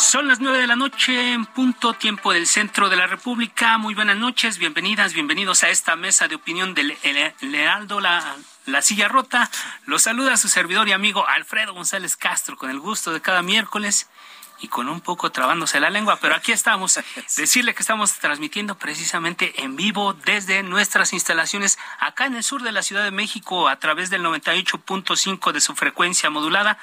Son las nueve de la noche en punto tiempo del centro de la República. Muy buenas noches, bienvenidas, bienvenidos a esta mesa de opinión del Heraldo, la, la silla rota. Los saluda su servidor y amigo Alfredo González Castro con el gusto de cada miércoles y con un poco trabándose la lengua, pero aquí estamos. Decirle que estamos transmitiendo precisamente en vivo desde nuestras instalaciones acá en el sur de la Ciudad de México a través del 98.5 de su frecuencia modulada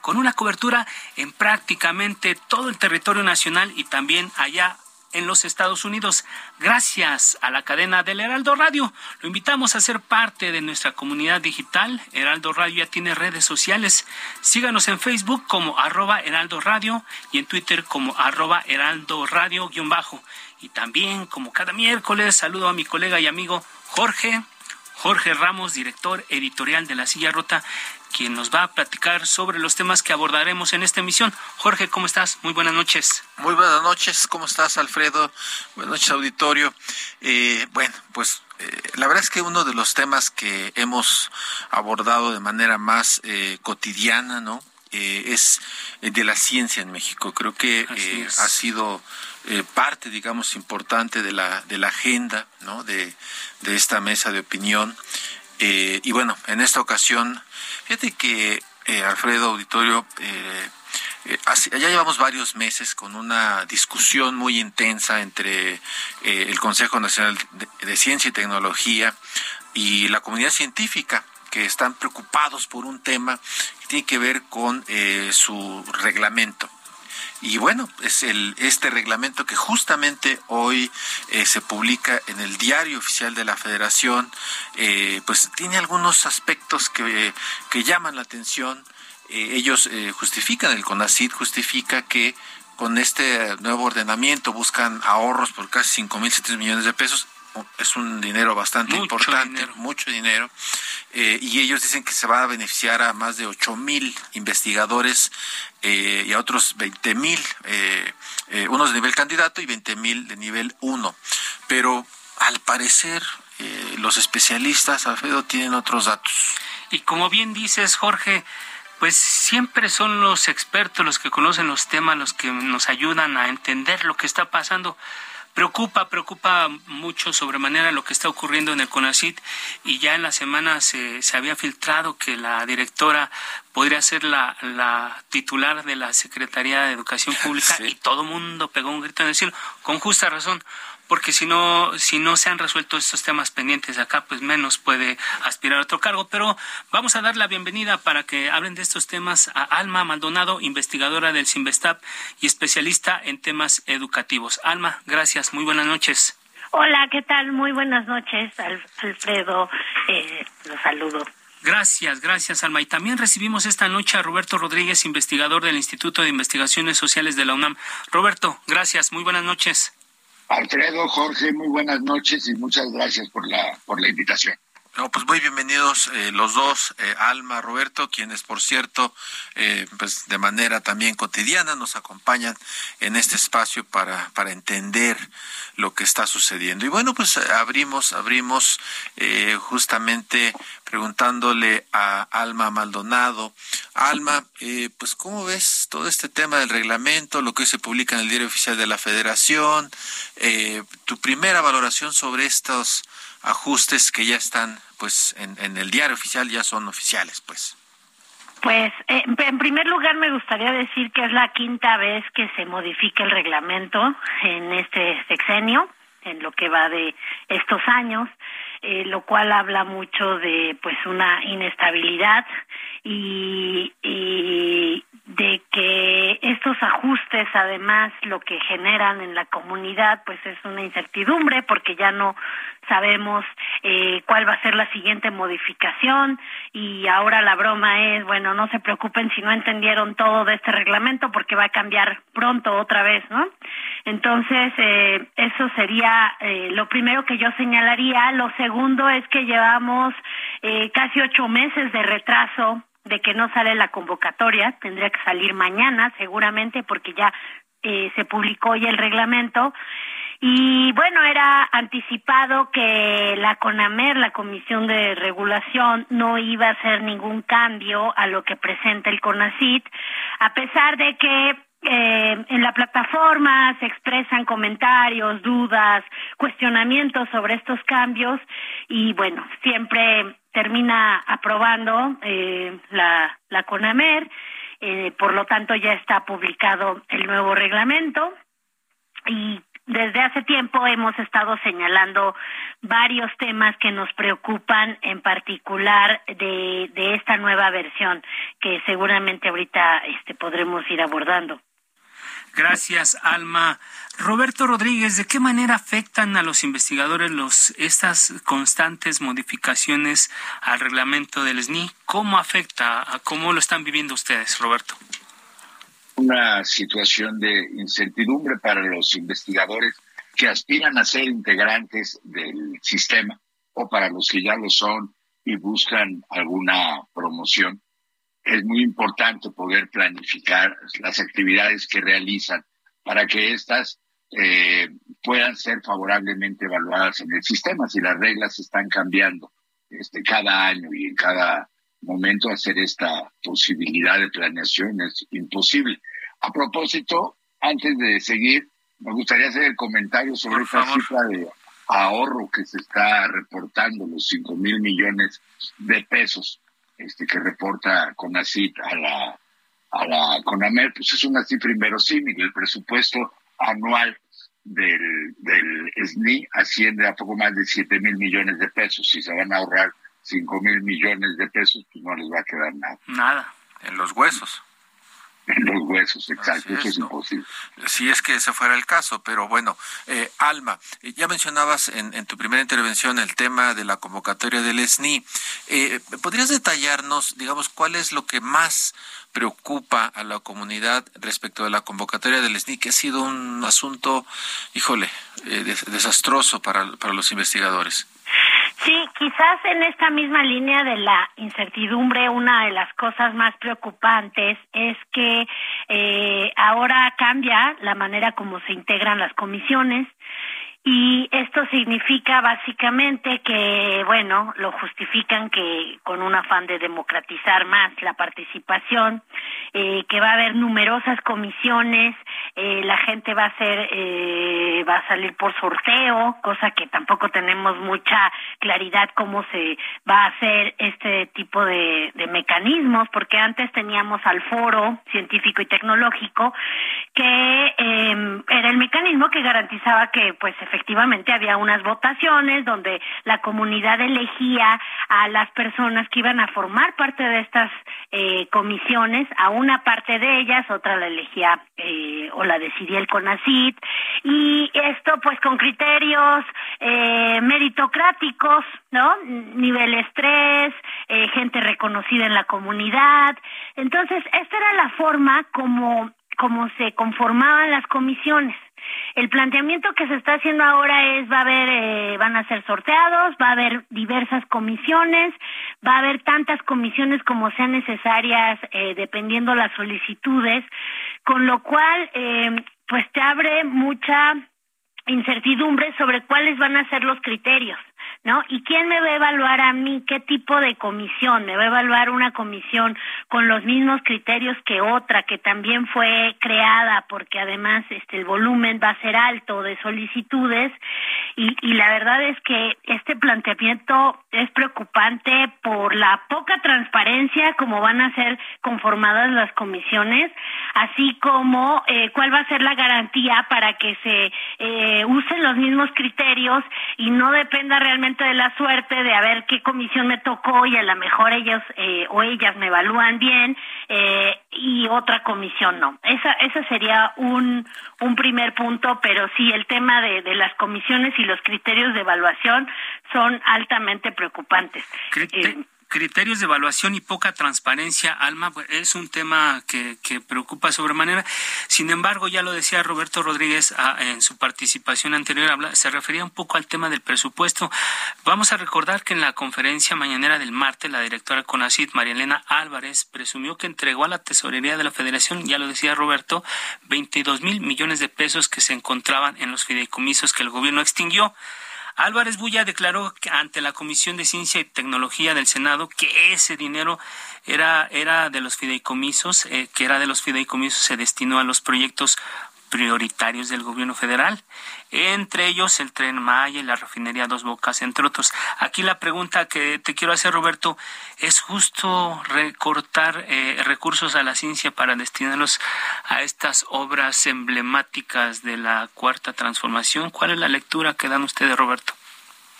con una cobertura en prácticamente todo el territorio nacional y también allá en los Estados Unidos, gracias a la cadena del Heraldo Radio. Lo invitamos a ser parte de nuestra comunidad digital. Heraldo Radio ya tiene redes sociales. Síganos en Facebook como arroba Heraldo Radio y en Twitter como arroba Heraldo Radio guion bajo. Y también, como cada miércoles, saludo a mi colega y amigo Jorge. Jorge Ramos, director editorial de La Silla Rota, quien nos va a platicar sobre los temas que abordaremos en esta emisión. Jorge, ¿cómo estás? Muy buenas noches. Muy buenas noches, ¿cómo estás, Alfredo? Buenas noches, auditorio. Eh, bueno, pues eh, la verdad es que uno de los temas que hemos abordado de manera más eh, cotidiana, ¿no? es de la ciencia en México. Creo que ha sido parte, digamos, importante de la, de la agenda, ¿no? De, de esta mesa de opinión. y bueno, en esta ocasión Fíjate que, eh, Alfredo Auditorio, eh, eh, ya llevamos varios meses con una discusión muy intensa entre el Consejo Nacional de, Ciencia y Tecnología y la comunidad científica que están preocupados por un tema que tiene que ver con su reglamento. Y bueno, es el, este reglamento que justamente hoy eh, se publica en el diario oficial de la Federación, eh, pues tiene algunos aspectos que, que llaman la atención. Eh, ellos justifican, el CONACID justifica que con este nuevo ordenamiento buscan ahorros por casi 5.700 millones de pesos. Es un dinero bastante importante, mucho dinero, eh, y ellos dicen que se va a beneficiar a más de ocho mil investigadores eh, y a otros veinte mil, eh, unos de nivel candidato y veinte mil de nivel uno. Pero al parecer los especialistas, Alfredo, tienen otros datos. Y como bien dices, Jorge, pues siempre son los expertos los que conocen los temas, los que nos ayudan a entender lo que está pasando. Preocupa, preocupa mucho sobremanera lo que está ocurriendo en el CONACIT y ya en la semana se, se había filtrado que la directora podría ser la, la titular de la Secretaría de Educación Pública y todo el mundo pegó un grito en el cielo, con justa razón, porque si no, si no se han resuelto estos temas pendientes acá, pues menos puede aspirar a otro cargo. Pero vamos a dar la bienvenida para que hablen de estos temas a Alma Maldonado, investigadora del CIMBESTAP y especialista en temas educativos. Alma, gracias, muy buenas noches. Hola, ¿qué tal? Muy buenas noches, Alfredo. Eh, los saludo. Gracias, gracias, Alma. Y también recibimos esta noche a Roberto Rodríguez, investigador del Instituto de Investigaciones Sociales de la UNAM. Roberto, gracias, muy buenas noches. Alfredo, Jorge, muy buenas noches y muchas gracias por la, por la invitación. No, pues muy bienvenidos eh, los dos, eh, Alma, Roberto, quienes por cierto, eh, pues de manera también cotidiana nos acompañan en este espacio para, para entender lo que está sucediendo. Y bueno, pues abrimos, abrimos justamente preguntándole a Alma Maldonado. Alma, pues ¿cómo ves todo este tema del reglamento, lo que se publica en el diario oficial de la Federación? tu primera valoración sobre estos ajustes que ya están pues en, el diario oficial ya son oficiales pues Pues eh, en primer lugar me gustaría decir que es la quinta vez que se modifica el reglamento en este sexenio, en lo que va de estos años, eh, lo cual habla mucho de pues una inestabilidad y, y de que estos ajustes además lo que generan en la comunidad pues es una incertidumbre porque ya no sabemos eh, cuál va a ser la siguiente modificación. Y ahora la broma es bueno no se preocupen si no entendieron todo de este reglamento porque va a cambiar pronto otra vez no entonces eh, eso sería eh, lo primero que yo señalaría. Lo segundo es que llevamos eh, casi ocho meses de retraso de que no sale la convocatoria, tendría que salir mañana seguramente porque ya eh, se publicó hoy el reglamento. Y bueno, era anticipado que la CONAMER, la Comisión de Regulación, no iba a hacer ningún cambio a lo que presenta el CONACIT, a pesar de que eh, en la plataforma se expresan comentarios, dudas, cuestionamientos sobre estos cambios y bueno, siempre termina aprobando eh, la, la CONAMER, eh, por lo tanto ya está publicado el nuevo reglamento y desde hace tiempo hemos estado señalando varios temas que nos preocupan, en particular de, de esta nueva versión, que seguramente ahorita este, podremos ir abordando. Gracias, Alma. Roberto Rodríguez, ¿de qué manera afectan a los investigadores los, estas constantes modificaciones al reglamento del SNI? ¿Cómo afecta? ¿Cómo lo están viviendo ustedes, Roberto? Una situación de incertidumbre para los investigadores que aspiran a ser integrantes del sistema o para los que ya lo son y buscan alguna promoción es muy importante poder planificar las actividades que realizan para que éstas eh, puedan ser favorablemente evaluadas en el sistema. Si las reglas están cambiando este, cada año y en cada momento hacer esta posibilidad de planeación es imposible. A propósito, antes de seguir, me gustaría hacer el comentario sobre esta cifra de ahorro que se está reportando, los 5 mil millones de pesos este, que reporta CONACIT a la, a la CONAMER, pues es una cifra inverosímil. El presupuesto anual del, del SNI asciende a poco más de 7 mil millones de pesos. Si se van a ahorrar 5 mil millones de pesos, pues no les va a quedar nada. Nada, en los huesos en los huesos, exacto, eso es imposible. Si es que ese fuera el caso, pero bueno, eh, Alma, eh, ya mencionabas en, tu primera intervención el tema de la convocatoria del SNI. Eh, ¿Podrías detallarnos, digamos, cuál es lo que más preocupa a la comunidad respecto de la convocatoria del SNI, que ha sido un asunto, híjole, desastroso para, para los investigadores? Sí, quizás en esta misma línea de la incertidumbre, una de las cosas más preocupantes es que eh, ahora cambia la manera como se integran las comisiones. Y esto significa básicamente que, bueno, lo justifican que con un afán de democratizar más la participación, eh, que va a haber numerosas comisiones, eh, la gente va a ser, eh, va a salir por sorteo, cosa que tampoco tenemos mucha claridad cómo se va a hacer este tipo de, mecanismos, porque antes teníamos al foro científico y tecnológico, que eh, era el mecanismo que garantizaba que, pues, efectivamente había unas votaciones donde la comunidad elegía a las personas que iban a formar parte de estas eh, comisiones, a una parte de ellas, otra la elegía eh, o la decidía el CONACIT, y esto pues con criterios eh, meritocráticos, ¿no? Nivel estrés, eh, gente reconocida en la comunidad. Entonces, esta era la forma como, como se conformaban las comisiones. El planteamiento que se está haciendo ahora es va a haber eh, van a ser sorteados, va a haber diversas comisiones, va a haber tantas comisiones como sean necesarias eh, dependiendo las solicitudes, con lo cual eh, pues te abre mucha incertidumbre sobre cuáles van a ser los criterios. ¿No? ¿Y quién me va a evaluar a mí? ¿Qué tipo de comisión? ¿Me va a evaluar una comisión con los mismos criterios que otra que también fue creada porque además este el volumen va a ser alto de solicitudes y, y la verdad es que este planteamiento es preocupante por la poca transparencia como van a ser conformadas las comisiones, así como eh, cuál va a ser la garantía para que se eh, usen los mismos criterios y no dependa realmente de la suerte de a ver qué comisión me tocó y a lo mejor ellos eh, o ellas me evalúan bien eh, y otra comisión no. Esa, ese sería un, un primer punto, pero sí el tema de, de las comisiones y los criterios de evaluación son altamente preocupantes. Eh, criterios de evaluación y poca transparencia, Alma, pues, es un tema que, que, preocupa sobremanera. Sin embargo, ya lo decía Roberto Rodríguez ah, en su participación anterior, se refería un poco al tema del presupuesto. Vamos a recordar que en la conferencia mañanera del martes, la directora CONACID, María Elena Álvarez, presumió que entregó a la tesorería de la federación, ya lo decía Roberto, 22 mil millones de pesos que se encontraban en los fideicomisos que el gobierno extinguió. Álvarez Bulla declaró ante la Comisión de Ciencia y Tecnología del Senado que ese dinero era, era de los fideicomisos, eh, que era de los fideicomisos, se destinó a los proyectos prioritarios del gobierno federal, entre ellos el tren Maya y la refinería Dos Bocas, entre otros. Aquí la pregunta que te quiero hacer, Roberto, ¿es justo recortar eh, recursos a la ciencia para destinarlos a estas obras emblemáticas de la cuarta transformación? ¿Cuál es la lectura que dan ustedes, Roberto?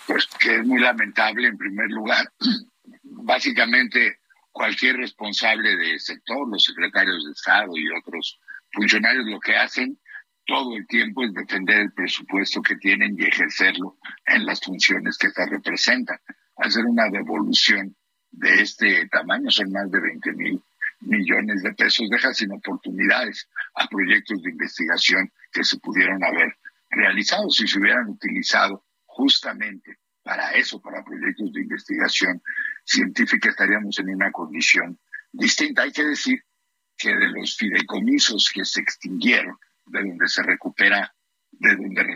Pues que es muy lamentable, en primer lugar. Básicamente, cualquier responsable de sector, los secretarios de Estado y otros funcionarios lo que hacen todo el tiempo es defender el presupuesto que tienen y ejercerlo en las funciones que se representan. Hacer una devolución de este tamaño son más de 20 mil millones de pesos, deja sin oportunidades a proyectos de investigación que se pudieron haber realizado si se hubieran utilizado justamente para eso, para proyectos de investigación científica, estaríamos en una condición distinta. Hay que decir que de los fideicomisos que se extinguieron, de donde se recupera,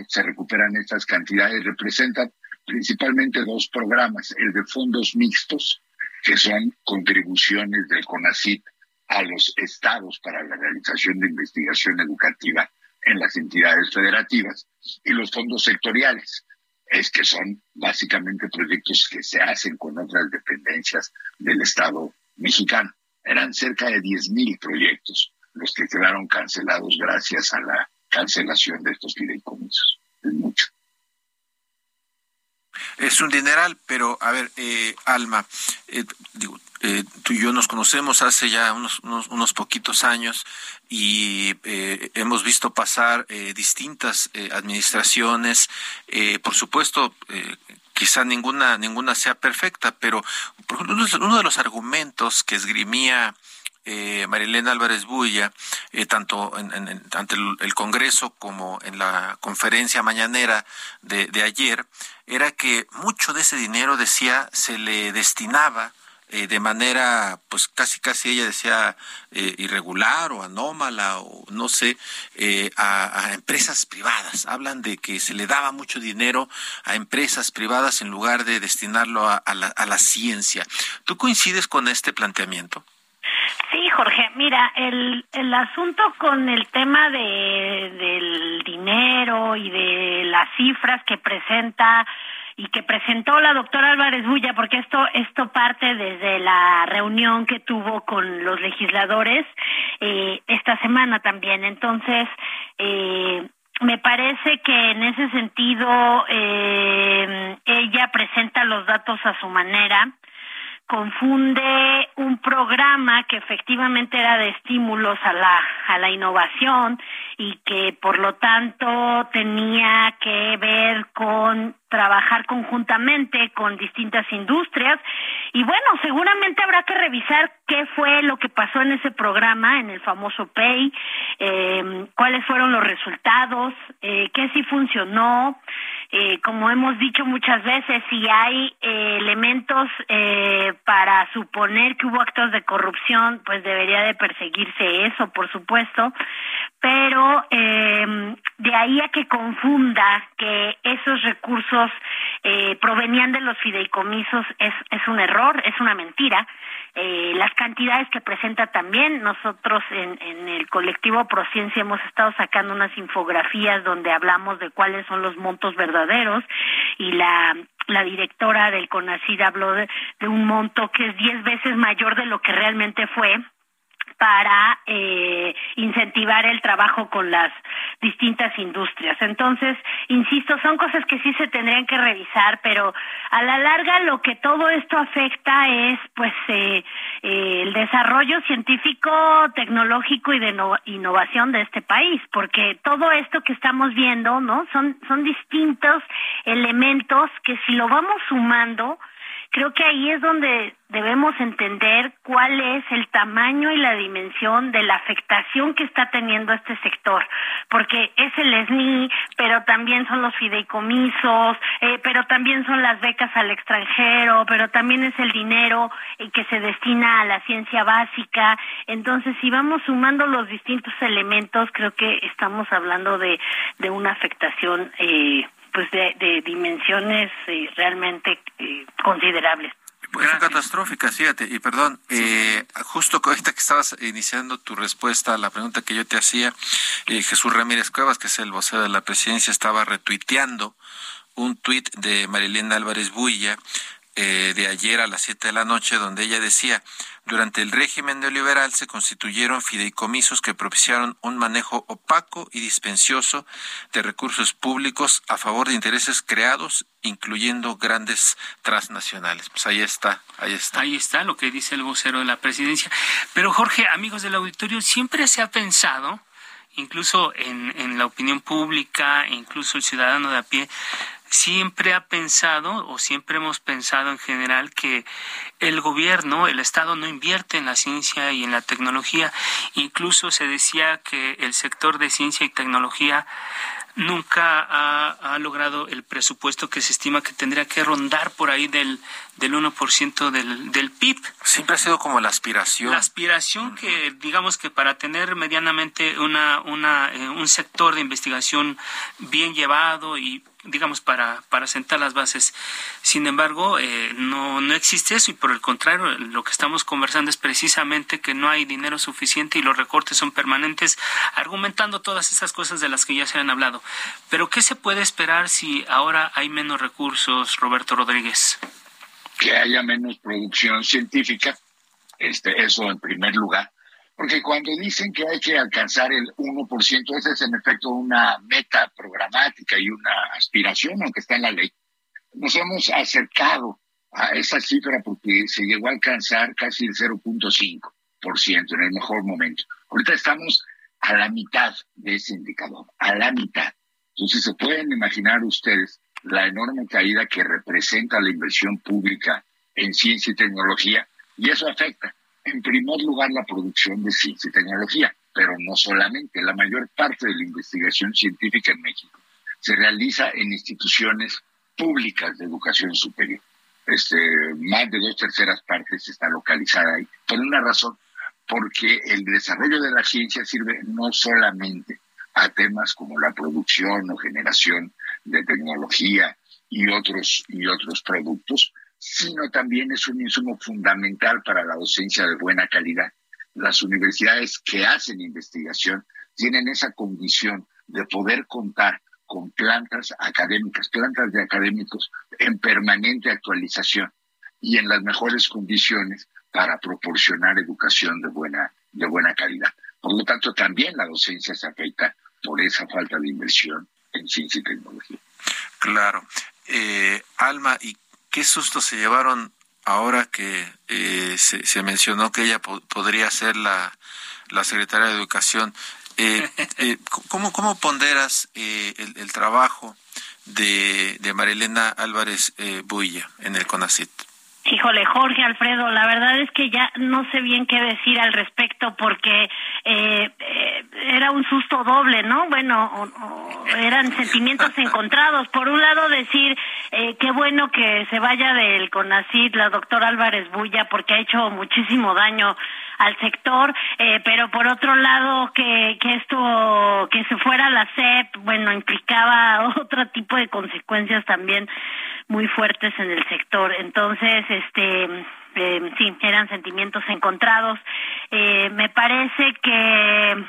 se recuperan estas cantidades, representan principalmente dos programas, el de fondos mixtos, que son contribuciones del CONACIT a los estados para la realización de investigación educativa en las entidades federativas, y los fondos sectoriales, es que son básicamente proyectos que se hacen con otras dependencias del Estado mexicano. Eran cerca de 10.000 proyectos los que quedaron cancelados gracias a la cancelación de estos fideicomisos. Es mucho. Es un dineral, pero a ver, eh, Alma, eh, digo, eh, tú y yo nos conocemos hace ya unos, unos, unos poquitos años y eh, hemos visto pasar eh, distintas administraciones. Por supuesto, quizá ninguna, ninguna sea perfecta, pero por ejemplo, uno de los argumentos que esgrimía eh, Marilena Álvarez Bulla, eh, tanto en, ante el, Congreso como en la conferencia mañanera de, de, ayer, era que mucho de ese dinero, decía, se le destinaba eh, de manera, pues casi casi ella decía eh, irregular o anómala o no sé, eh, a, empresas privadas. Hablan de que se le daba mucho dinero a empresas privadas en lugar de destinarlo a, la, a la ciencia. ¿Tú coincides con este planteamiento? Sí, Jorge, mira, el, el asunto con el tema de, del dinero y de las cifras que presenta y que presentó la doctora Álvarez Bulla, porque esto, esto parte desde la reunión que tuvo con los legisladores eh, esta semana también. Entonces, eh, me parece que en ese sentido eh, ella presenta los datos a su manera confunde un programa que efectivamente era de estímulos a la a la innovación y que por lo tanto tenía que ver con trabajar conjuntamente con distintas industrias. Y bueno seguramente habrá que revisar qué fue lo que pasó en ese programa en el famoso PAY eh, cuáles fueron los resultados eh, qué sí funcionó eh, como hemos dicho muchas veces, si hay eh, elementos eh, para suponer que hubo actos de corrupción, pues debería de perseguirse eso, por supuesto, pero eh, de ahí a que confunda que esos recursos eh, provenían de los fideicomisos es, es un error, es una mentira. Eh, las cantidades que presenta también. Nosotros en, en el colectivo Prociencia hemos estado sacando unas infografías donde hablamos de cuáles son los montos verdaderos y la la directora del CONACID habló de, de un monto que es diez veces mayor de lo que realmente fue para eh, incentivar el trabajo con las distintas industrias. Entonces, insisto, son cosas que sí se tendrían que revisar, pero a la larga lo que todo esto afecta es, pues, eh, eh, el desarrollo científico, tecnológico y de innovación de este país, porque todo esto que estamos viendo, ¿no? Son son distintos elementos que si lo vamos sumando creo que ahí es donde debemos entender cuál es el tamaño y la dimensión de la afectación que está teniendo este sector, porque es el SNI, pero también son los fideicomisos, eh, pero también son las becas al extranjero, pero también es el dinero eh, que se destina a la ciencia básica. Entonces, si vamos sumando los distintos elementos, creo que estamos hablando de, de una afectación eh, pues de, dimensiones eh, realmente eh, considerables. Pues catastrófica, fíjate, y perdón, eh, justo ahorita que estabas iniciando tu respuesta a la pregunta que yo te hacía, eh, Jesús Ramírez Cuevas, que es el vocero de la presidencia, estaba retuiteando un tuit de Marilena Álvarez Builla eh, de ayer a las 7 de la noche, donde ella decía, durante el régimen neoliberal se constituyeron fideicomisos que propiciaron un manejo opaco y dispensioso de recursos públicos a favor de intereses creados, incluyendo grandes transnacionales. Pues ahí está, ahí está. Ahí está lo que dice el vocero de la presidencia. Pero Jorge, amigos del auditorio, siempre se ha pensado incluso en, en la opinión pública, incluso el ciudadano de a pie, siempre ha pensado o siempre hemos pensado en general que el gobierno, el Estado no invierte en la ciencia y en la tecnología. Incluso se decía que el sector de ciencia y tecnología nunca ha, logrado el presupuesto que se estima que tendría que rondar por ahí del, del 1% del, del PIB. Siempre ha sido como la aspiración. La aspiración que, digamos que para tener medianamente una, una, eh, un sector de investigación bien llevado y digamos, para, para sentar las bases. Sin embargo, eh, no, no existe eso y por el contrario, lo que estamos conversando es precisamente que no hay dinero suficiente y los recortes son permanentes, argumentando todas esas cosas de las que ya se han hablado. Pero, ¿qué se puede esperar si ahora hay menos recursos, Roberto Rodríguez? Que haya menos producción científica, este, eso en primer lugar porque cuando dicen que hay que alcanzar el 1%, esa es en efecto una meta programática y una aspiración, aunque está en la ley. Nos hemos acercado a esa cifra porque se llegó a alcanzar casi el 0.5% en el mejor momento. Ahorita estamos a la mitad de ese indicador, a la mitad. Entonces se pueden imaginar ustedes la enorme caída que representa la inversión pública en ciencia y tecnología y eso afecta en primer lugar, la producción de ciencia y tecnología, pero no solamente. La mayor parte de la investigación científica en México se realiza en instituciones públicas de educación superior. Este, más de dos terceras partes está localizada ahí, por una razón, porque el desarrollo de la ciencia sirve no solamente a temas como la producción o generación de tecnología y otros, y otros productos, sino también es un insumo fundamental para la docencia de buena calidad. Las universidades que hacen investigación tienen esa condición de poder contar con plantas académicas, plantas de académicos en permanente actualización y en las mejores condiciones para proporcionar educación de buena, de buena calidad. Por lo tanto, también la docencia se afecta por esa falta de inversión en ciencia y tecnología. Claro. Eh, Alma, ¿y qué susto se llevaron ahora que eh, se, mencionó que ella podría ser la, la secretaria de Educación. Eh, eh, ¿cómo, ¿Cómo ponderas el, el, trabajo de, de Marilena Álvarez Builla en el CONACIT? Híjole, Jorge Alfredo, la verdad es que ya no sé bien qué decir al respecto porque eh, eh, era un susto doble, ¿no? Bueno, eran sentimientos encontrados. Por un lado, decir eh, qué bueno que se vaya del CONACID la doctora Álvarez Bulla porque ha hecho muchísimo daño al sector, eh, pero por otro lado que, que esto, que se fuera la SEP, bueno, implicaba otro tipo de consecuencias también muy fuertes en el sector. Entonces, este, eh, sí, eran sentimientos encontrados. Eh, me parece que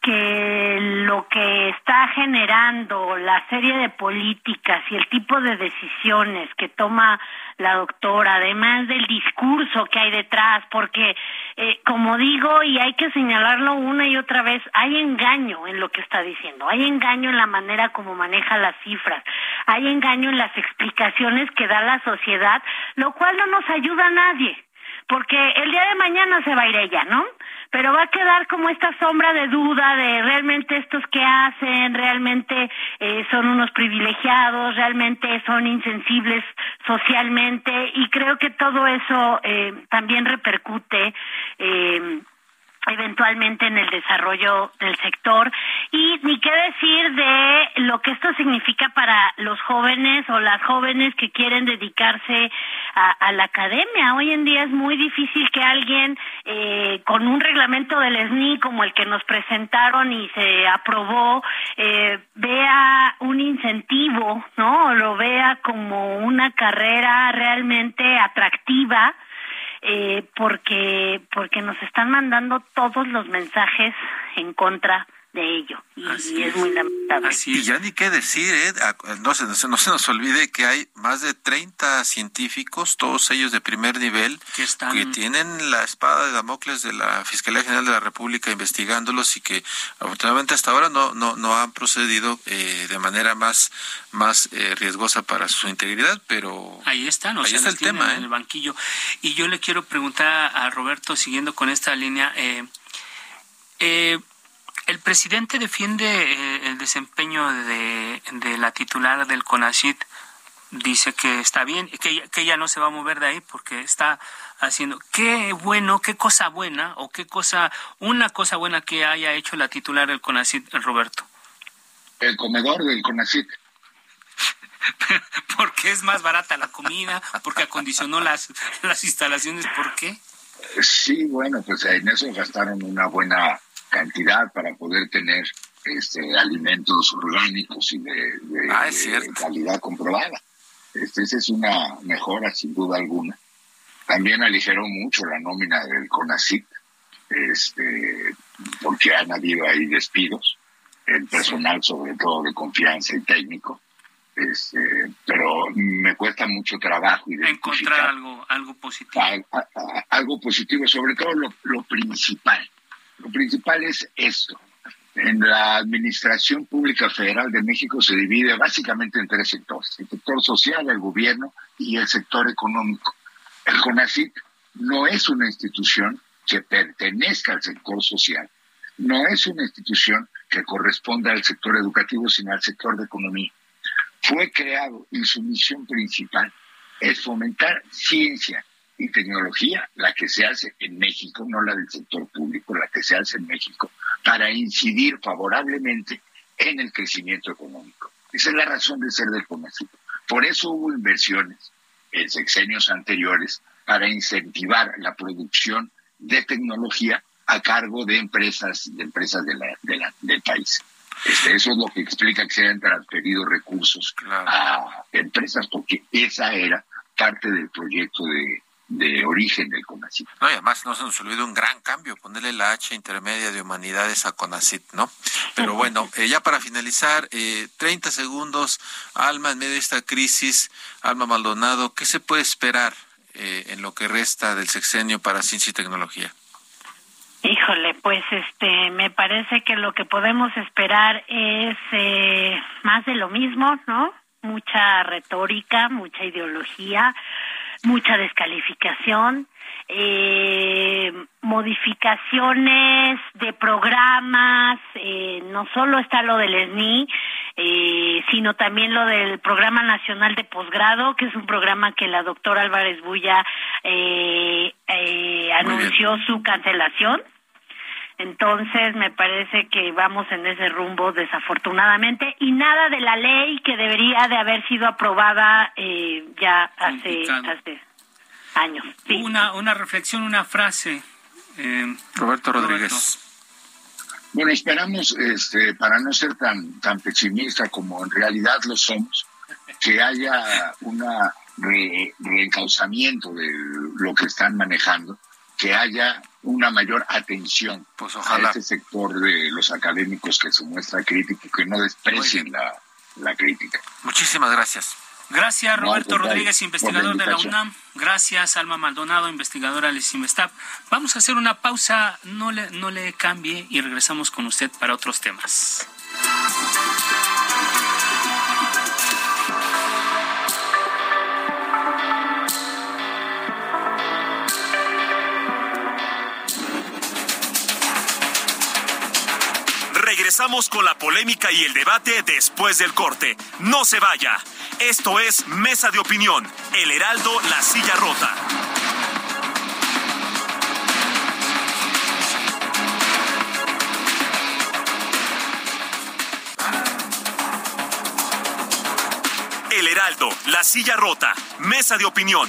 que lo que está generando la serie de políticas y el tipo de decisiones que toma la doctora, además del discurso que hay detrás, porque, eh, como digo, y hay que señalarlo una y otra vez, hay engaño en lo que está diciendo, hay engaño en la manera como maneja las cifras, hay engaño en las explicaciones que da la sociedad, lo cual no nos ayuda a nadie porque el día de mañana se va a ir ella, ¿no? Pero va a quedar como esta sombra de duda de realmente estos que hacen, realmente eh, son unos privilegiados, realmente son insensibles socialmente y creo que todo eso eh, también repercute eh, eventualmente en el desarrollo del sector y ni qué decir de lo que esto significa para los jóvenes o las jóvenes que quieren dedicarse a, la academia. Hoy en día es muy difícil que alguien eh, con un reglamento del SNI como el que nos presentaron y se aprobó eh, vea un incentivo, ¿no? O lo vea como una carrera realmente atractiva eh, porque porque nos están mandando todos los mensajes en contra de ello y, es, muy lamentable. Y ya ni qué decir, ¿eh? no, se, no se nos olvide que hay más de 30 científicos, todos ellos de primer nivel, que, que tienen la espada de Damocles de la Fiscalía General de la República investigándolos y que afortunadamente hasta ahora no, no, no han procedido eh, de manera más, más eh, riesgosa para su integridad, pero ahí están, ahí está el tema en el banquillo. Y yo le quiero preguntar a Roberto, siguiendo con esta línea, eh, eh, el presidente defiende eh, el desempeño de, la titular del CONACIT. Dice que está bien, que, que ella no se va a mover de ahí porque está haciendo. Qué bueno, qué cosa buena o qué cosa, una cosa buena que haya hecho la titular del CONACIT, Roberto. El comedor del CONACIT. porque es más barata la comida, porque acondicionó las, las instalaciones, ¿por qué? Sí, bueno, pues en eso gastaron una buena cantidad para poder tener este, alimentos orgánicos y de, ah, calidad comprobada. Este, esa es una mejora sin duda alguna. También aligeró mucho la nómina del CONACIT, este, porque han habido ahí despidos, el personal sobre todo de confianza y técnico. Este, pero me cuesta mucho trabajo encontrar algo algo positivo algo positivo sobre todo lo, lo principal principal es esto. En la Administración Pública Federal de México se divide básicamente en tres sectores, el sector social, el gobierno y el sector económico. El CONACYT no es una institución que pertenezca al sector social, no es una institución que corresponda al sector educativo, sino al sector de economía. Fue creado y su misión principal es fomentar ciencia, y tecnología, la que se hace en México, no la del sector público, la que se hace en México, para incidir favorablemente en el crecimiento económico. Esa es la razón de ser del comercio. Por eso hubo inversiones en sexenios anteriores para incentivar la producción de tecnología a cargo de empresas, de empresas de la, del país. Este, eso es lo que explica que se hayan transferido recursos a empresas, porque esa era parte del proyecto de, de origen del CONACIT. No, y además no se nos olvide un gran cambio, ponerle la H intermedia de humanidades a CONACIT, ¿no? Pero bueno, eh, ya para finalizar, eh, 30 segundos, Alma, en medio de esta crisis, Alma Maldonado, ¿qué se puede esperar eh, en lo que resta del sexenio para ciencia y tecnología? Híjole, pues este, me parece que lo que podemos esperar es eh, más de lo mismo, ¿no? Mucha retórica, mucha ideología, mucha descalificación, eh, modificaciones de programas, eh, no solo está lo del SNI, eh, sino también lo del Programa Nacional de Posgrado, que es un programa que la doctora Álvarez Bulla eh, eh, anunció su cancelación. Entonces me parece que vamos en ese rumbo desafortunadamente y nada de la ley que debería de haber sido aprobada eh, ya hace, hace, años. Una, una reflexión, una frase, Eh, Roberto Rodríguez. Bueno, esperamos, este, para no ser tan, tan pesimista como en realidad lo somos, que haya un reencauzamiento de lo que están manejando, que haya una mayor atención pues ojalá. a este sector de los académicos que se muestra crítico, que no desprecien la, la crítica. Muchísimas gracias. Gracias, Roberto Rodríguez, investigador de la UNAM. Gracias, Alma Maldonado, investigadora del CIMESTAP. Vamos a hacer una pausa, no le, no le cambie y regresamos con usted para otros temas. Regresamos con la polémica y el debate después del corte. No se vaya. Esto es Mesa de Opinión, El Heraldo, La Silla Rota. El Heraldo, La Silla Rota, Mesa de Opinión.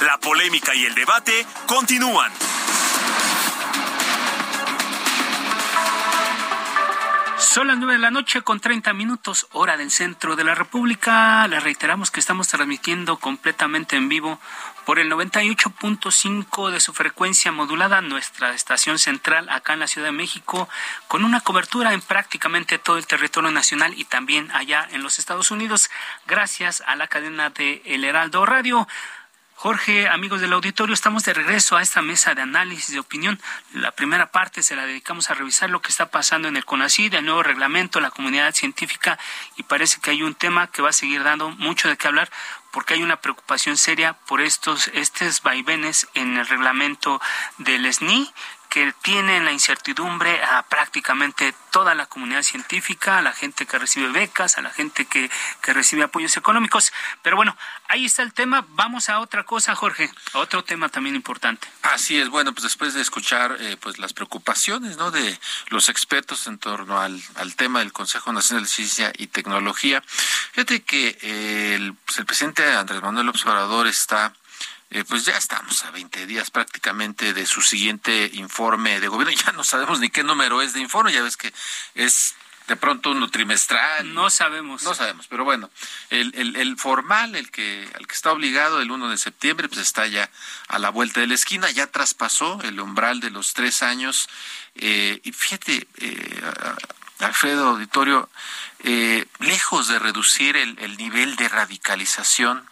La polémica y el debate continúan. Son las nueve de la noche con 30 minutos, hora del centro de la República. Les reiteramos que estamos transmitiendo completamente en vivo por el 98.5 de su frecuencia modulada, nuestra estación central acá en la Ciudad de México, con una cobertura en prácticamente todo el territorio nacional y también allá en los Estados Unidos, gracias a la cadena de El Heraldo Radio. Jorge, amigos del auditorio, estamos de regreso a esta mesa de análisis de opinión. La primera parte se la dedicamos a revisar lo que está pasando en el CONACYT, el nuevo reglamento, la comunidad científica, y parece que hay un tema que va a seguir dando mucho de qué hablar porque hay una preocupación seria por estos, estos vaivenes en el reglamento del SNI que tienen la incertidumbre a prácticamente toda la comunidad científica, a la gente que recibe becas, a la gente que, que recibe apoyos económicos. Pero bueno, ahí está el tema. Vamos a otra cosa, Jorge, a otro tema también importante. Así es, bueno, pues después de escuchar eh, pues las preocupaciones ¿no? de los expertos en torno al, al tema del Consejo Nacional de Ciencia y Tecnología, fíjate que el, pues el presidente Andrés Manuel Observador está eh, pues ya estamos a 20 días prácticamente de su siguiente informe de gobierno. Ya no sabemos ni qué número es de informe, ya ves que es de pronto uno trimestral. No sabemos. No sabemos, pero bueno, el, el, el, formal, el que, al que está obligado el 1 de septiembre, pues está ya a la vuelta de la esquina, ya traspasó el umbral de los tres años. Eh, y fíjate, eh, Alfredo Auditorio, eh, lejos de reducir el, el nivel de radicalización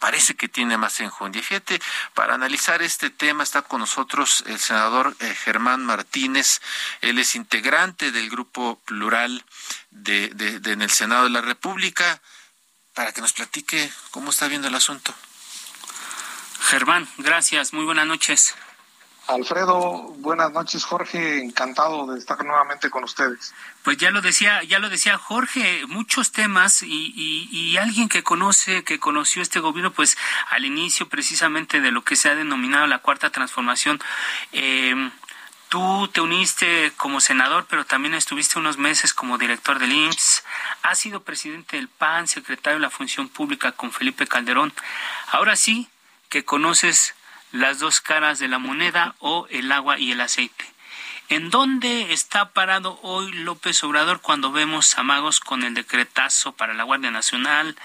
parece que tiene más enjundia. Fíjate, para analizar este tema está con nosotros el senador eh, Germán Martínez. Él es integrante del grupo plural de, de, de, en el Senado de la República, para que nos platique cómo está viendo el asunto. Germán, gracias. Muy buenas noches. Alfredo, buenas noches, Jorge, encantado de estar nuevamente con ustedes. Pues ya lo decía, ya lo decía Jorge, muchos temas y, y, y, alguien que conoce, que conoció este gobierno, pues al inicio precisamente de lo que se ha denominado la cuarta transformación. Eh, Tú te uniste como senador, pero también estuviste unos meses como director del IMSS. Has sido presidente del PAN, secretario de la Función Pública con Felipe Calderón. Ahora sí que conoces las dos caras de la moneda o el agua y el aceite. ¿En dónde está parado hoy López Obrador cuando vemos amagos con el decretazo para la Guardia Nacional,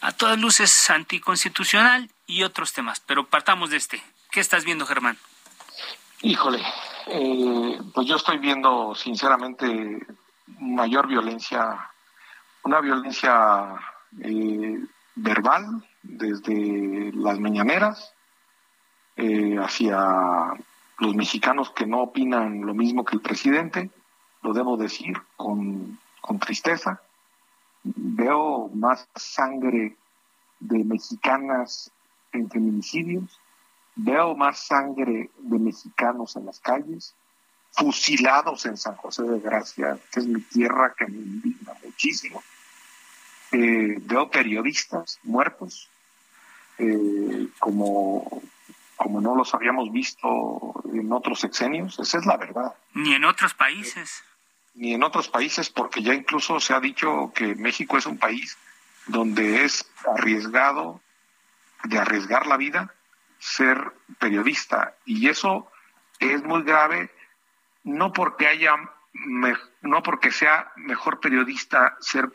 a todas luces anticonstitucional y otros temas? Pero partamos de este. ¿Qué estás viendo, Germán? Híjole, eh, pues yo estoy viendo sinceramente mayor violencia, una violencia eh, verbal desde las mañaneras eh, hacia los mexicanos que no opinan lo mismo que el presidente, lo debo decir con, con tristeza. Veo más sangre de mexicanas en feminicidios, veo más sangre de mexicanos en las calles, fusilados en San José de Gracia, que es mi tierra que me indigna muchísimo. Eh, veo periodistas muertos, eh, como, como no los habíamos visto en otros sexenios, esa es la verdad. Ni en otros países. Ni en otros países, porque ya incluso se ha dicho que México es un país donde es arriesgado de arriesgar la vida ser periodista. Y eso es muy grave, no porque haya no porque sea mejor periodista ser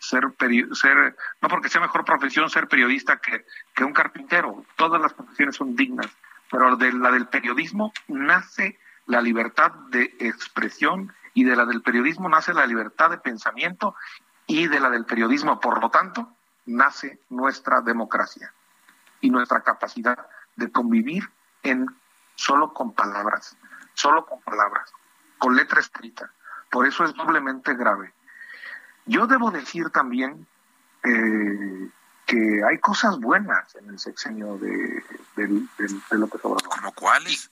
ser, ser no porque sea mejor profesión ser periodista que, que un carpintero. Todas las profesiones son dignas pero de la del periodismo nace la libertad de expresión y de la del periodismo nace la libertad de pensamiento y de la del periodismo. Por lo tanto nace nuestra democracia y nuestra capacidad de convivir en solo con palabras, solo con palabras, con letra escrita. Por eso es doblemente grave. Yo debo decir también eh, que hay cosas buenas en el sexenio de, López Obrador. ¿Como cuáles?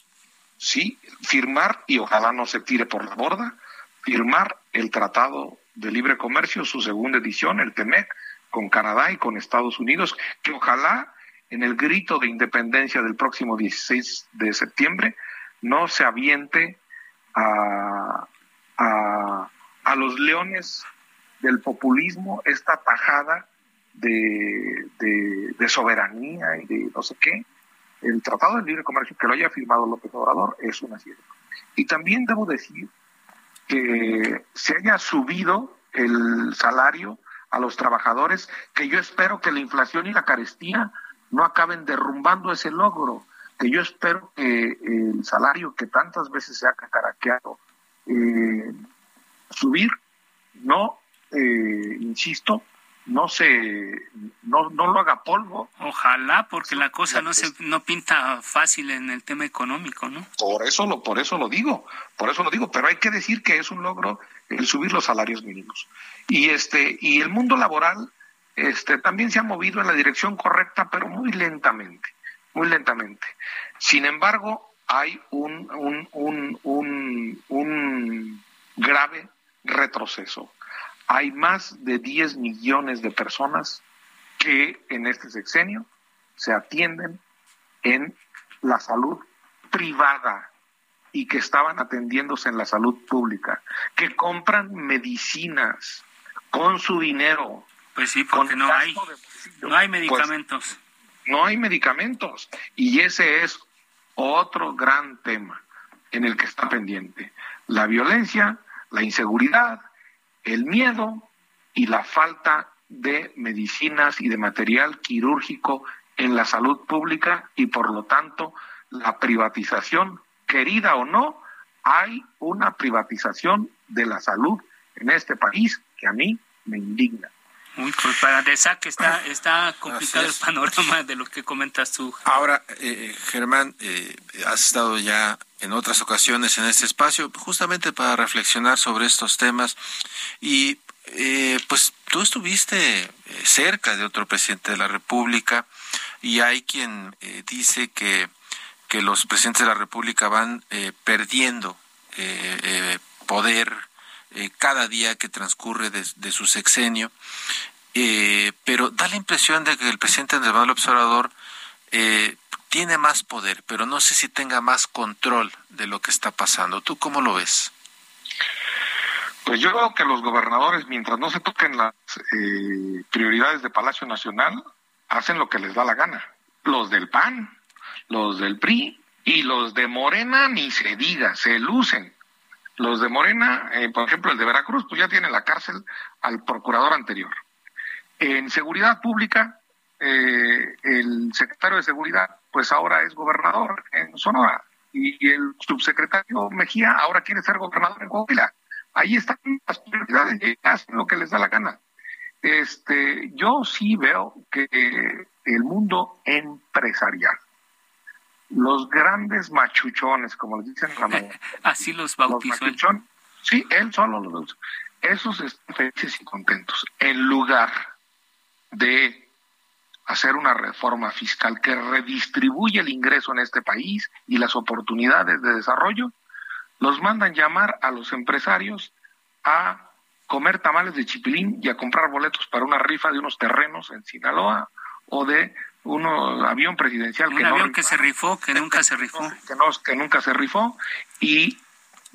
Sí, firmar, y ojalá no se tire por la borda, firmar el Tratado de Libre Comercio, su segunda edición, el TEMEC, con Canadá y con Estados Unidos, que ojalá en el grito de independencia del próximo 16 de septiembre no se aviente a, a, los leones del populismo esta tajada de, de, soberanía y de no sé qué. El Tratado de Libre Comercio que lo haya firmado López Obrador es un acierto. Y también debo decir que se haya subido el salario a los trabajadores, que yo espero que la inflación y la carestía no acaben derrumbando ese logro, que yo espero que el salario que tantas veces se ha cacaraqueado eh, subir, no, eh, insisto, no se no, no lo haga polvo. Ojalá, porque la cosa no se no pinta fácil en el tema económico, ¿no? Por eso lo por eso lo digo, por eso lo digo, pero hay que decir que es un logro el subir los salarios mínimos. Y este y el mundo laboral este, también se ha movido en la dirección correcta, pero muy lentamente, muy lentamente. Sin embargo, hay un, un, un, un grave retroceso. Hay más de 10 millones de personas que en este sexenio se atienden en la salud privada y que estaban atendiéndose en la salud pública, que compran medicinas con su dinero, pues sí, porque no hay, no hay medicamentos. No hay medicamentos. Y ese es otro gran tema en el que está pendiente. La violencia, la inseguridad, el miedo y la falta de medicinas y de material quirúrgico en la salud pública y por lo tanto la privatización, querida o no, hay una privatización de la salud en este país que a mí me indigna. Muy pues para de que está, está complicado el panorama de lo que comentas tú. Ahora, eh, Germán, eh, has estado ya en otras ocasiones en este espacio justamente para reflexionar sobre estos temas. Y eh, pues tú estuviste cerca de otro presidente de la República y hay quien dice que, que los presidentes de la República van perdiendo poder eh, cada día que transcurre de, su sexenio, eh, pero da la impresión de que el presidente Andrés Manuel Observador eh, tiene más poder, pero no sé si tenga más control de lo que está pasando. ¿Tú cómo lo ves? Pues yo creo que los gobernadores, mientras no se toquen las prioridades de Palacio Nacional, hacen lo que les da la gana. Los del PAN, los del PRI y los de Morena, ni se diga, se lucen. Los de Morena, eh, por ejemplo, el de Veracruz, pues ya tiene la cárcel al procurador anterior. En seguridad pública, eh, el secretario de seguridad, pues ahora es gobernador en Sonora. Y el subsecretario Mejía ahora quiere ser gobernador en Coahuila. Ahí están las prioridades y hacen lo que les da la gana. Este, yo sí veo que el mundo empresarial los grandes machuchones, como les dicen la Así los bautizó. sí, él solo los bautizó. Esos están felices y contentos. En lugar de hacer una reforma fiscal que redistribuye el ingreso en este país y las oportunidades de desarrollo, los mandan llamar a los empresarios a comer tamales de chipilín y a comprar boletos para una rifa de unos terrenos en Sinaloa o de un avión presidencial un avión que se rifó, que nunca se rifó. Que, no, que nunca se rifó y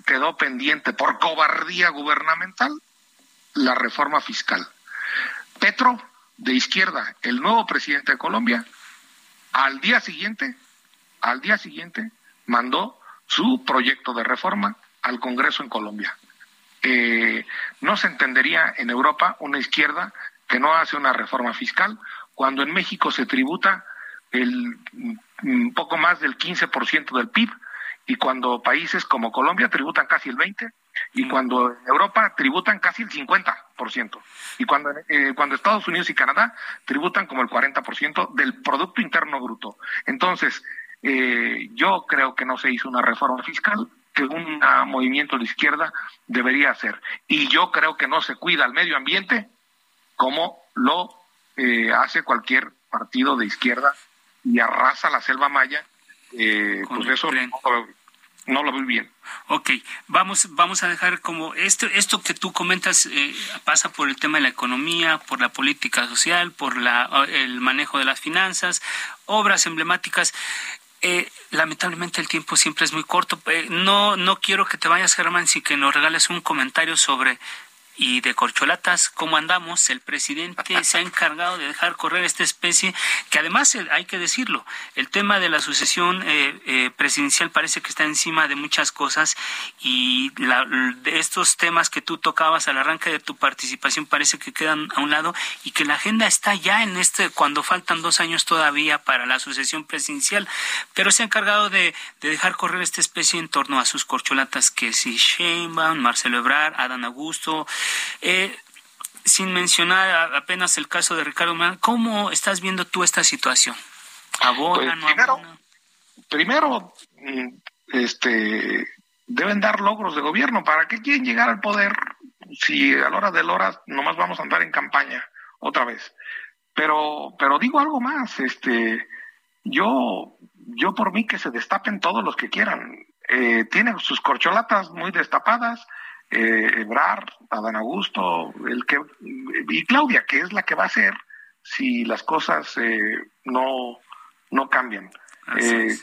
quedó pendiente por cobardía gubernamental la reforma fiscal. Petro, de izquierda, el nuevo presidente de Colombia, al día siguiente, al día siguiente, mandó su proyecto de reforma al Congreso en Colombia. Eh, no se entendería en Europa una izquierda que no hace una reforma fiscal cuando en México se tributa el un poco más del 15% del PIB y cuando países como Colombia tributan casi el 20 y cuando en Europa tributan casi el 50% y cuando eh, cuando Estados Unidos y Canadá tributan como el 40% del producto interno bruto. Entonces, eh, yo creo que no se hizo una reforma fiscal que un movimiento de izquierda debería hacer. Y yo creo que no se cuida al medio ambiente como lo eh, hace cualquier partido de izquierda y arrasa la selva maya. Eh, pues eso no, lo veo bien. Ok, vamos, vamos a dejar como esto, esto que tú comentas eh, pasa por el tema de la economía, por la política social, por la, el manejo de las finanzas, obras emblemáticas. Eh, lamentablemente el tiempo siempre es muy corto. Eh, no, no quiero que te vayas, Germán, sin que nos regales un comentario sobre y de corcholatas, ¿cómo andamos? El presidente se ha encargado de dejar correr esta especie, que además eh, hay que decirlo, el tema de la sucesión eh, eh, presidencial parece que está encima de muchas cosas y de estos temas que tú tocabas al arranque de tu participación parece que quedan a un lado y que la agenda está ya en este, cuando faltan dos años todavía para la sucesión presidencial, pero se ha encargado de, de dejar correr esta especie en torno a sus corcholatas que si Sheinbaum, Marcelo Ebrard, Adán Augusto, eh, sin mencionar apenas el caso de Ricardo ¿cómo estás viendo tú esta situación? ¿Abona, pues, primero, Primero, mm, este, deben dar logros de gobierno. ¿Para qué quieren llegar al poder si a la hora de la hora nomás vamos a andar en campaña otra vez? Pero, pero digo algo más, este, yo, yo por mí que se destapen todos los que quieran. Eh, tienen sus corcholatas muy destapadas, eh, Ebrar, Adán Augusto, el que, y Claudia, que es la que va a ser si las cosas eh, no, no cambian. Eh,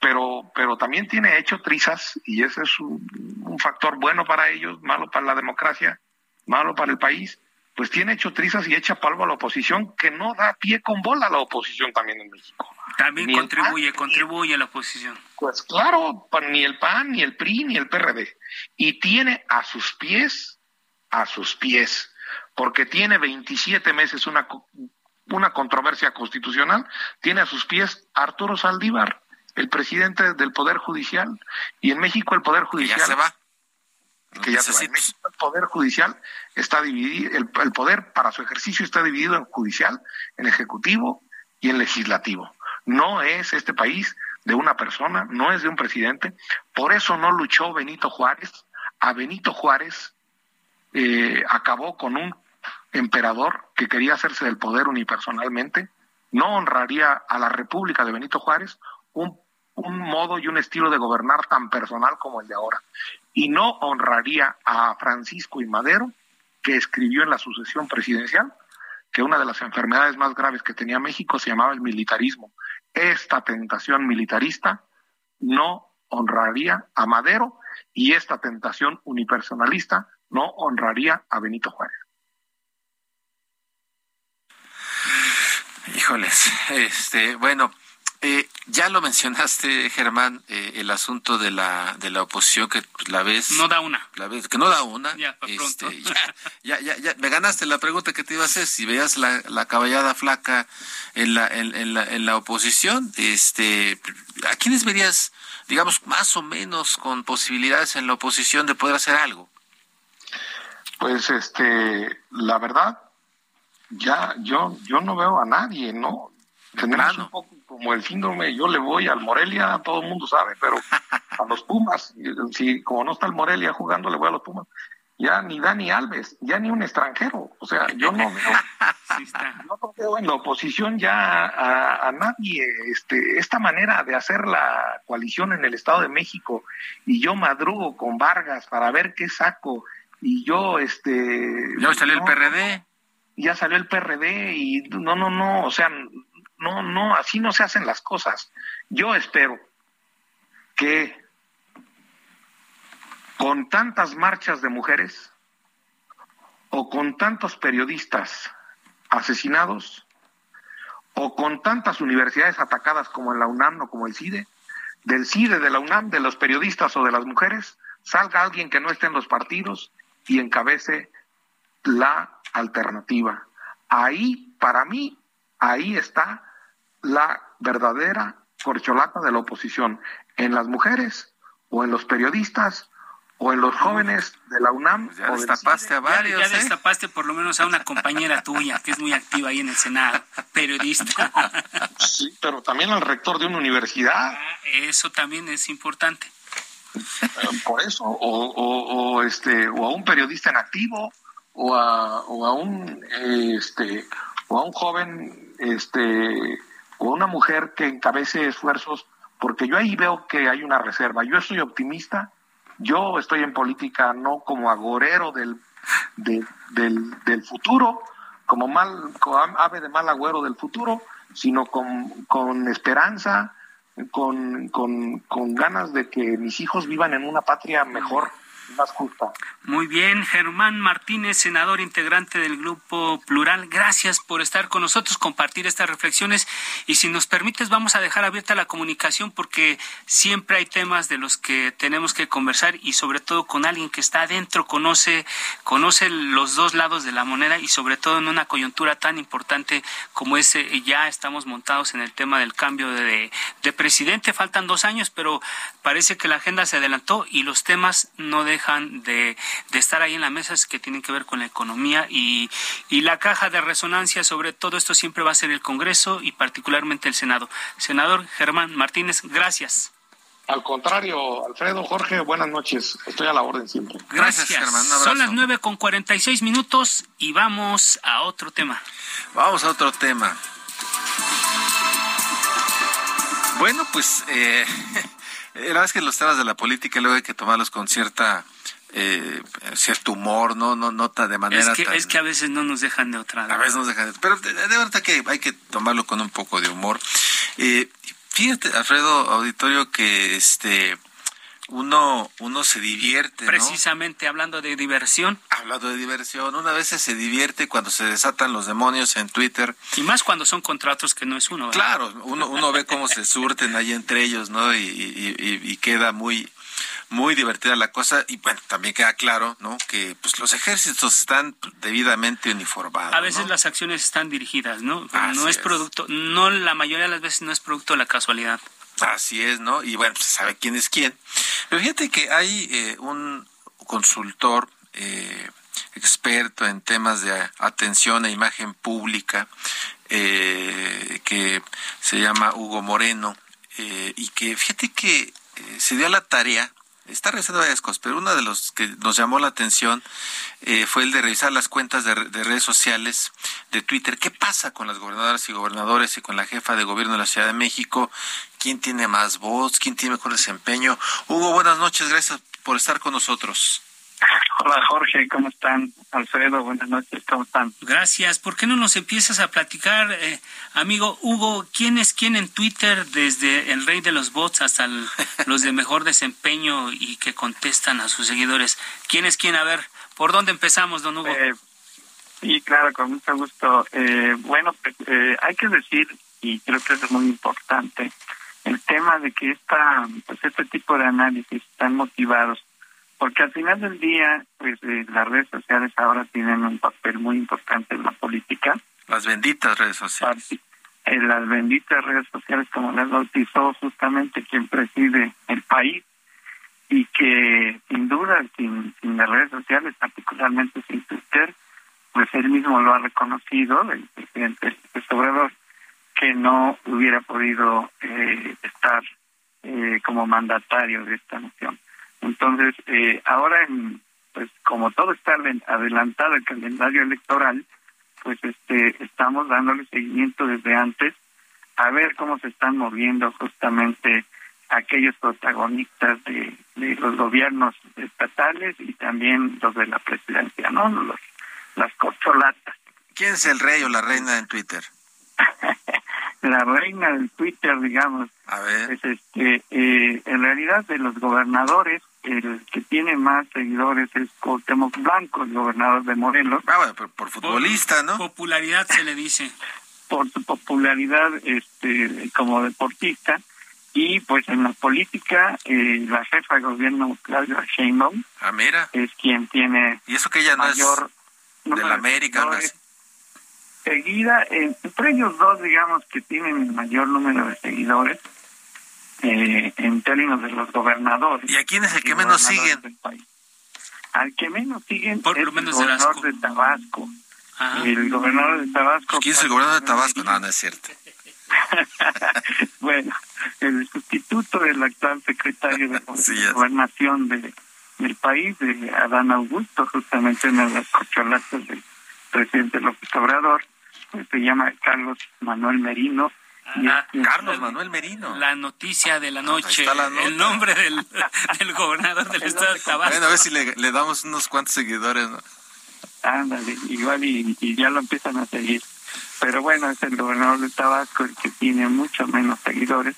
pero, pero también tiene hecho trizas y ese es un, un, factor bueno para ellos, malo para la democracia, malo para el país. Pues tiene hecho trizas y echa palmo a la oposición, que no da pie con bola a la oposición también en México. También contribuye, contribuye a la oposición. Pues claro, ni el PAN, ni el PRI, ni el PRD. Y tiene a sus pies, a sus pies, porque tiene 27 meses una, una controversia constitucional, tiene a sus pies Arturo Saldívar, el presidente del Poder Judicial. Y en México el Poder Judicial... ya se va. Que ya se va. En México el Poder Judicial está dividido, el, el poder para su ejercicio está dividido en judicial, en ejecutivo y en legislativo. No es este país de una persona, no es de un presidente. Por eso no luchó Benito Juárez. A Benito Juárez eh, acabó con un emperador que quería hacerse del poder unipersonalmente. No honraría a la República de Benito Juárez un, un modo y un estilo de gobernar tan personal como el de ahora. Y no honraría a Francisco y Madero, que escribió en la sucesión presidencial que una de las enfermedades más graves que tenía México se llamaba el militarismo esta tentación militarista no honraría a Madero y esta tentación unipersonalista no honraría a Benito Juárez. Híjoles, este, bueno, eh, ya lo mencionaste, Germán, eh, el asunto de la de la oposición que la vez no da una, la vez que no da una. Ya, este, ya, ya, ya, me ganaste la pregunta que te iba a hacer. Si veías la, la caballada flaca en la en, la en la oposición, este, ¿a quiénes verías, digamos, más o menos con posibilidades en la oposición de poder hacer algo? Pues, este, la verdad, ya yo yo no veo a nadie, ¿no? Tenemos un poco como el síndrome, yo le voy al Morelia, todo el mundo sabe, pero a los Pumas, si como no está el Morelia jugando, le voy a los Pumas. ya ni Dani Alves, ya ni un extranjero. O sea, yo no veo, no veo en la oposición ya a, nadie este, esta manera de hacer la coalición en el Estado de México y yo madrugo con Vargas para ver qué saco y yo este ya salió el PRD ya salió el PRD y no no no o sea no no así no se hacen las cosas yo espero que con tantas marchas de mujeres o con tantos periodistas asesinados o con tantas universidades atacadas como en la UNAM o como el CIDE, del CIDE, de la UNAM, de los periodistas o de las mujeres, salga alguien que no esté en los partidos y encabece la alternativa. Ahí, para mí, ahí está la verdadera corcholata de la oposición, en las mujeres o en los periodistas o en los jóvenes de la UNAM. Pues ya destapaste a varios. Ya, ¿eh? destapaste por lo menos a una compañera tuya que es muy activa ahí en el Senado, periodista. Sí, pero también al rector de una universidad. Ah, eso también es importante. Por eso, o, o, este, o a un periodista en activo, o a, o a un este, o a un joven, este, o una mujer que encabece esfuerzos, porque yo ahí veo que hay una reserva. Yo soy optimista yo estoy en política no como agorero del, del, del futuro, como mal ave de mal agüero del futuro, sino con, con esperanza, con, con, con ganas de que mis hijos vivan en una patria mejor Muy bien, Germán Martínez, senador integrante del Grupo Plural, gracias por estar con nosotros, compartir estas reflexiones. Y si nos permites vamos a dejar abierta la comunicación porque siempre hay temas de los que tenemos que conversar y sobre todo con alguien que está adentro, conoce, conoce los dos lados de la moneda y sobre todo en una coyuntura tan importante como ese, ya estamos montados en el tema del cambio de, de presidente, faltan dos años, pero parece que la agenda se adelantó y los temas no dejan de, estar ahí en la mesa, es que tienen que ver con la economía y, y la caja de resonancia sobre todo esto siempre va a ser el Congreso y particularmente el Senado. Senador Germán Martínez, gracias. Al contrario, Alfredo, Jorge, buenas noches. Estoy a la orden siempre. Gracias, Germán. Son las nueve con cuarenta y seis minutos y vamos a otro tema. Vamos a otro tema. Bueno, pues eh, la verdad es que los temas de la política luego hay que tomarlos con cierta eh, cierto humor, no, no nota de manera. Es que, es que a veces no nos dejan de otra. A veces nos dejan de, pero de, verdad que hay que tomarlo con un poco de humor. Eh, fíjate, Alfredo Auditorio, que este uno, uno se divierte. Precisamente hablando de diversión. Hablando de diversión, una vez se divierte cuando se desatan los demonios en Twitter. Y más cuando son contratos que no es uno. Claro, uno, uno ve cómo se surten ahí entre ellos, ¿no? Y, y, queda muy, muy divertida la cosa y bueno, también queda claro, ¿no? Que pues los ejércitos están debidamente uniformados. A veces las acciones están dirigidas, ¿no? no es, producto, no la mayoría de las veces no es producto de la casualidad. Así es, ¿no? Y bueno, pues, se sabe quién es quién. Pero fíjate que hay eh, un consultor eh, experto en temas de atención e imagen pública eh, que se llama Hugo Moreno y que fíjate que se dio la tarea está revisando varias cosas, pero uno de los que nos llamó la atención eh, fue el de revisar las cuentas de, redes sociales de Twitter. ¿Qué pasa con las gobernadoras y gobernadores y con la jefa de gobierno de la Ciudad de México? ¿Quién tiene más voz? ¿Quién tiene mejor desempeño? Hugo, buenas noches, gracias por estar con nosotros. Hola Jorge, ¿cómo están? Alfredo, buenas noches, ¿cómo están? Gracias. ¿Por qué no nos empiezas a platicar, eh, amigo Hugo, quién es quién en Twitter, desde el rey de los bots hasta los de mejor desempeño y que contestan a sus seguidores? ¿Quién es quién? A ver, ¿por dónde empezamos, don Hugo? Eh, sí, claro, con mucho gusto. Eh, bueno, pues, eh, hay que decir, y creo que es muy importante, el tema de que esta, pues este tipo de análisis están motivados porque al final del día, pues eh, las redes sociales ahora tienen un papel muy importante en la política. Las benditas redes sociales. En las benditas redes sociales, como las bautizó justamente quien preside el país, y que sin duda, sin, sin las redes sociales, particularmente sin Twitter, pues él mismo lo ha reconocido, el presidente Obrador, que no hubiera podido eh, estar eh, como mandatario de esta nación. Entonces, eh, ahora en, pues como todo está adelantado el calendario electoral, pues este estamos dándole seguimiento desde antes a ver cómo se están moviendo justamente aquellos protagonistas de, los gobiernos estatales y también los de la presidencia, ¿no? Los, las corcholatas. ¿Quién es el rey o la reina en Twitter? la reina del Twitter, digamos. A ver. Es este, eh, en realidad de los gobernadores, el que tiene más seguidores es Cuauhtémoc Blanco, el gobernador de Morelos. Ah, bueno, por, futbolista, ¿no? Popularidad se le dice. Por su popularidad este, como deportista. Y pues en la política, eh, la jefa de gobierno, Claudia Sheinbaum, ah, mira. es quien tiene y eso que ella no mayor es de la América, seguida, entre ellos dos, digamos, que tienen el mayor número de seguidores eh, en términos de los gobernadores. ¿Y a quién es el que menos siguen? Al que menos siguen es el gobernador de Tabasco. El gobernador de Tabasco. ¿Quién es el gobernador de Tabasco? No, no es cierto. bueno, el sustituto del actual secretario de Gobernación de, del país, de Adán Augusto, justamente en las corcholatas del presidente López Obrador, pues, se llama Carlos Manuel Merino. Ah, Carlos Manuel Merino. La noticia de la noche, el nombre del, del gobernador del estado de Tabasco. Bueno, a ver si le, le damos unos cuantos seguidores, ¿no? Ándale, igual y, y, ya lo empiezan a seguir. Pero bueno, es el gobernador de Tabasco el que tiene mucho menos seguidores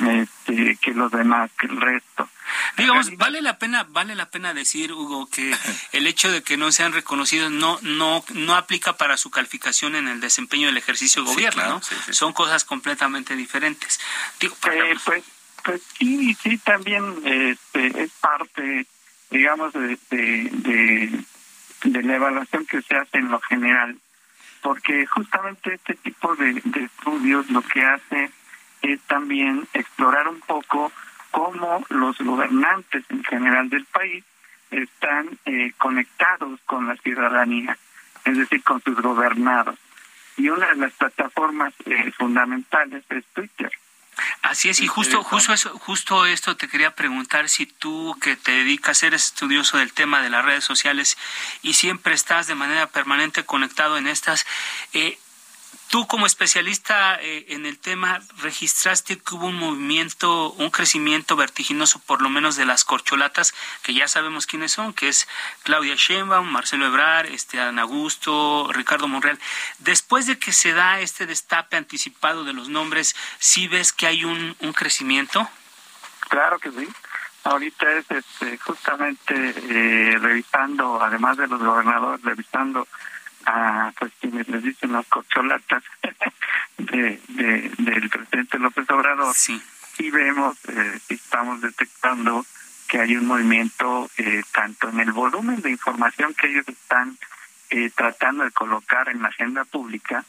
este, que los demás, que el resto. Digamos, vale la pena, vale la pena decir, Hugo, que el hecho de que no sean reconocidos no, no, no aplica para su calificación en el desempeño del ejercicio de gobierno, ¿no? Son cosas completamente diferentes. Digo, eh, pues, pues sí, sí, también este, es parte, digamos, de, de, de, la evaluación que se hace en lo general, porque justamente este tipo de, de estudios lo que hace es también explorar un poco cómo los gobernantes en general del país están eh, conectados con la ciudadanía, es decir, con sus gobernados. Y una de las plataformas eh, fundamentales es Twitter. Así es, y justo, justo eso, justo esto te quería preguntar si tú que te dedicas, eres estudioso del tema de las redes sociales y siempre estás de manera permanente conectado en estas, eh, Tú como especialista eh, en el tema, registraste que hubo un movimiento, un crecimiento vertiginoso, por lo menos de las corcholatas, que ya sabemos quiénes son, que es Claudia Sheinbaum, Marcelo Ebrar, este, Ana Augusto, Ricardo Monreal. Después de que se da este destape anticipado de los nombres, ¿sí ves que hay un, un crecimiento? Claro que sí. Ahorita es este, justamente eh, revisando, además de los gobernadores, revisando a pues quienes les dicen las corcholatas de, del presidente López Obrador sí. y vemos eh, estamos detectando que hay un movimiento eh, tanto en el volumen de información que ellos están eh, tratando de colocar en la agenda pública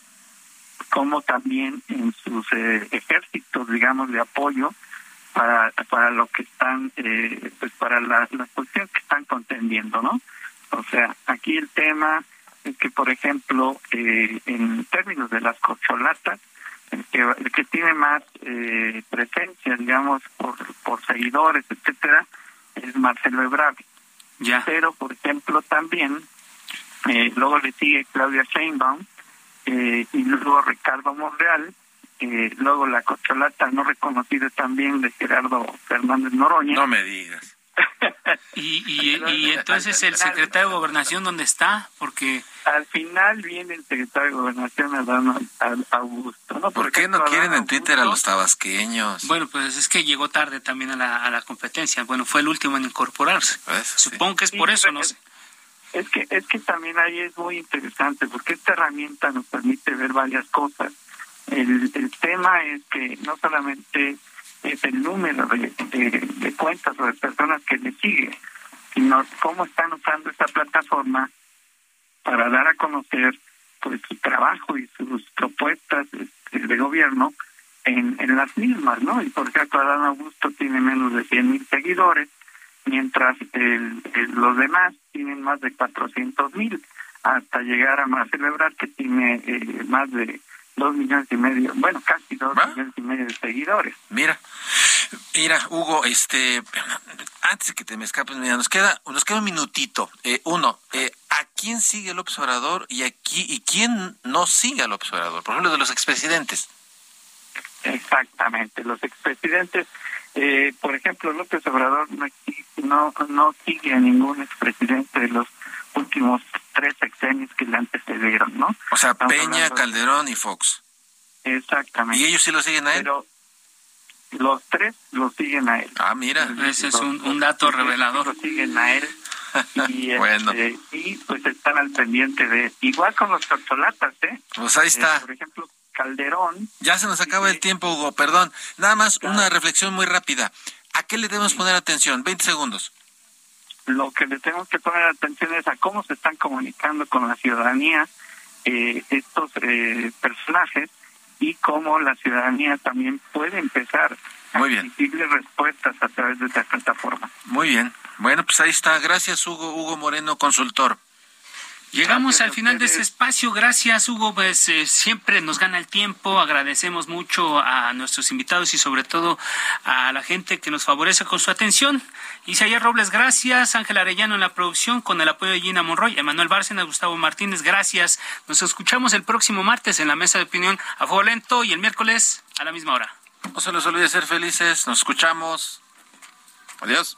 como también en sus eh, ejércitos digamos de apoyo para para lo que están eh, pues para las las posiciones que están contendiendo no o sea aquí el tema que, por ejemplo, eh, en términos de las corcholatas, el que, el que tiene más eh, presencia, digamos, por, por seguidores, etcétera, es Marcelo Ebrard. Ya. Pero, por ejemplo, también, eh, luego le sigue Claudia Sheinbaum, eh, y luego Ricardo Monreal, eh, luego la corcholata no reconocida también de Gerardo Fernández Noroña. No me digas. Y, y, entonces el secretario de Gobernación, ¿dónde está? Porque... Al final viene el secretario de Gobernación, Adán Augusto. ¿no? ¿Por qué no quieren en Twitter a los tabasqueños? Bueno, pues es que llegó tarde también a la, a la competencia. Bueno, fue el último en incorporarse. Supongo que es por eso, no sé. Es que, es que también ahí es muy interesante, porque esta herramienta nos permite ver varias cosas. El, el tema es que no solamente es el número de, cuentas o de personas que le siguen, sino cómo están usando esta plataforma para dar a conocer pues su trabajo y sus propuestas este, de gobierno en, en las mismas, ¿no? Y por ejemplo, Adán Augusto tiene menos de 100 mil seguidores, mientras el, los demás tienen más de 400 mil, hasta llegar a más celebrar que tiene eh, más de dos millones y medio, bueno, casi dos millones y medio de seguidores. Mira, mira, Hugo, este, antes de que te me escapes, mira, nos queda, nos queda un minutito. Eh, uno, eh, ¿a quién sigue el observador y aquí y quién no sigue al observador? Por ejemplo, de los expresidentes. Exactamente, los expresidentes, eh, por ejemplo, López Obrador no, no, no sigue a ningún expresidente de los últimos tres sexenios que le antecedieron, ¿no? O sea, Peña, Calderón y Fox. Exactamente. ¿Y ellos sí lo siguen a él? Pero los tres lo siguen a él. Ah, mira. Ese es un, un dato revelador. Lo siguen a él. Y, bueno. este, y pues están al pendiente de... Igual con los tortolatas, ¿eh? Pues ahí está. Eh, por ejemplo, Calderón. Ya se nos acaba el tiempo, Hugo, perdón. Nada más una reflexión muy rápida. ¿A qué le debemos poner atención? 20 segundos. Lo que le tenemos que poner atención es a cómo se están comunicando con la ciudadanía eh, estos eh, personajes y cómo la ciudadanía también puede empezar Muy a bien. emitirle respuestas a través de esta plataforma. Muy bien. Bueno, pues ahí está. Gracias, Hugo, Hugo Moreno, consultor. Llegamos Gracias al final de este espacio. Gracias, Hugo. Pues eh, siempre nos gana el tiempo. Agradecemos mucho a nuestros invitados y sobre todo a la gente que nos favorece con su atención. Isaías Robles, gracias. Ángel Arellano en la producción con el apoyo de Gina Monroy. Emanuel Bárcena, Gustavo Martínez, gracias. Nos escuchamos el próximo martes en la mesa de opinión a fuego lento y el miércoles a la misma hora. No se les olvide ser felices. Nos escuchamos. Adiós.